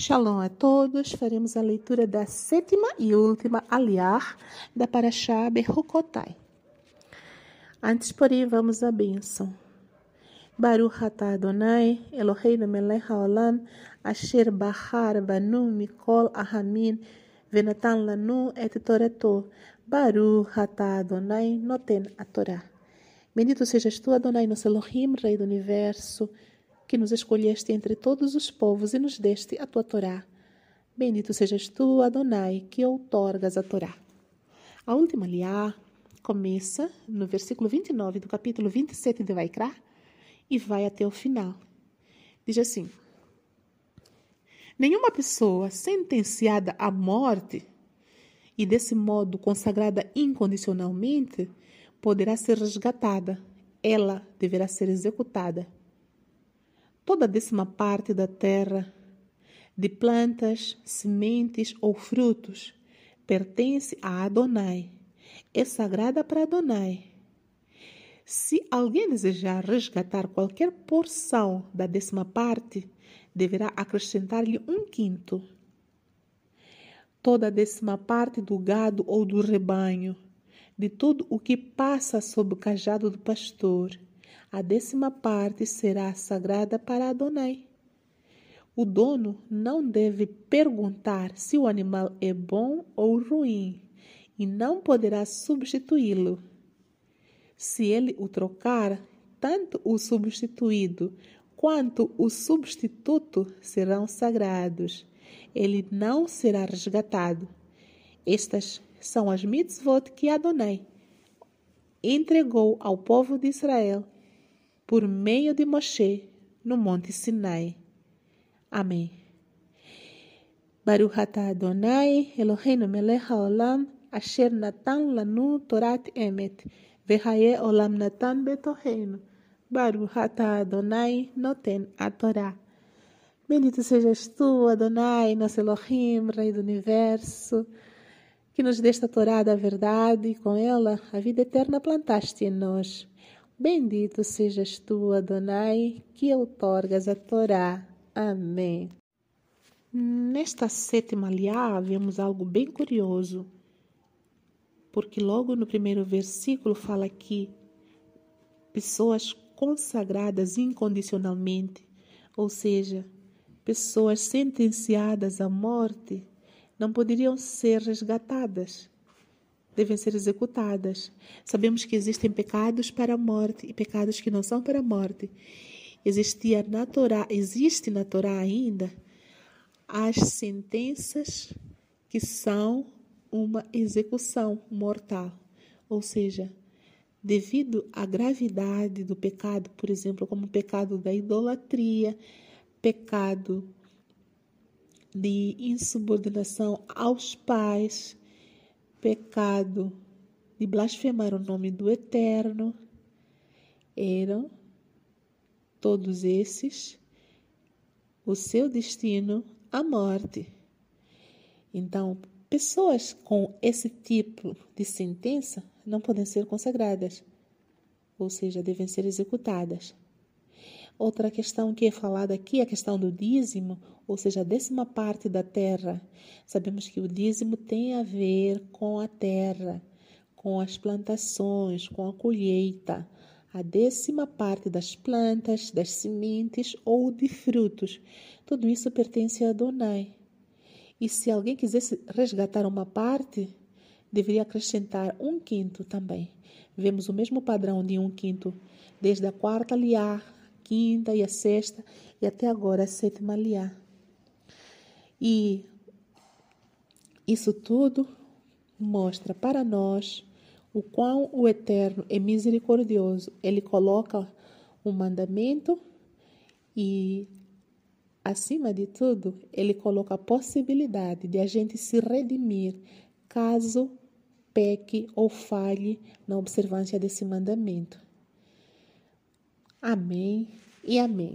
Shalom a todos. Faremos a leitura da sétima e última aliar da Parashá Berrocotai. Antes, porém, vamos à bênção. Baruch atah Adonai, Eloheinu melech haolam, asher bahar banu mikol ahamin, venatan lanu et toreto. Baruch atah Adonai, noten a Torá. Bendito sejas tu, Adonai, nosso Elohim, Rei do Universo, que nos escolheste entre todos os povos e nos deste a tua Torá. Bendito sejas tu, Adonai, que outorgas a Torá. A última liá começa no versículo 29 do capítulo 27 de Vaikra e vai até o final. Diz assim: Nenhuma pessoa sentenciada à morte e desse modo consagrada incondicionalmente poderá ser resgatada. Ela deverá ser executada toda a décima parte da terra, de plantas, sementes ou frutos, pertence a Adonai. É sagrada para Adonai. Se alguém desejar resgatar qualquer porção da décima parte, deverá acrescentar-lhe um quinto. Toda a décima parte do gado ou do rebanho, de tudo o que passa sob o cajado do pastor, a décima parte será sagrada para Adonai. O dono não deve perguntar se o animal é bom ou ruim e não poderá substituí-lo. Se ele o trocar, tanto o substituído quanto o substituto serão sagrados. Ele não será resgatado. Estas são as mitzvot que Adonai entregou ao povo de Israel por meio de Moshe no Monte Sinai. Amém. Baruch atah Adonai Eloheinu melech haolam asher natan lanu torat emet vehaye olam natan betoheinu. Baruch atah Adonai noten a Torá. Bendito sejas tu, Adonai, nosso Elohim, Rei do Universo, que nos desta Torá da verdade e com ela a vida eterna plantaste em nós. Bendito sejas tu, Adonai, que outorgas a Torá. Amém. Nesta sétima liá, vemos algo bem curioso, porque logo no primeiro versículo fala que pessoas consagradas incondicionalmente, ou seja, pessoas sentenciadas à morte, não poderiam ser resgatadas devem ser executadas. Sabemos que existem pecados para a morte e pecados que não são para a morte. Existia na Torá, existe na Torá ainda as sentenças que são uma execução mortal, ou seja, devido à gravidade do pecado, por exemplo, como o pecado da idolatria, pecado de insubordinação aos pais, pecado de blasfemar o nome do Eterno eram todos esses o seu destino a morte. Então, pessoas com esse tipo de sentença não podem ser consagradas, ou seja, devem ser executadas. Outra questão que é falada aqui é a questão do dízimo, ou seja, a décima parte da terra. Sabemos que o dízimo tem a ver com a terra, com as plantações, com a colheita. A décima parte das plantas, das sementes ou de frutos. Tudo isso pertence a Adonai. E se alguém quisesse resgatar uma parte, deveria acrescentar um quinto também. Vemos o mesmo padrão de um quinto desde a quarta liar quinta e a sexta e até agora a sétima liá. E isso tudo mostra para nós o quão o Eterno é misericordioso. Ele coloca um mandamento e, acima de tudo, ele coloca a possibilidade de a gente se redimir caso peque ou falhe na observância desse mandamento. Amém e amém.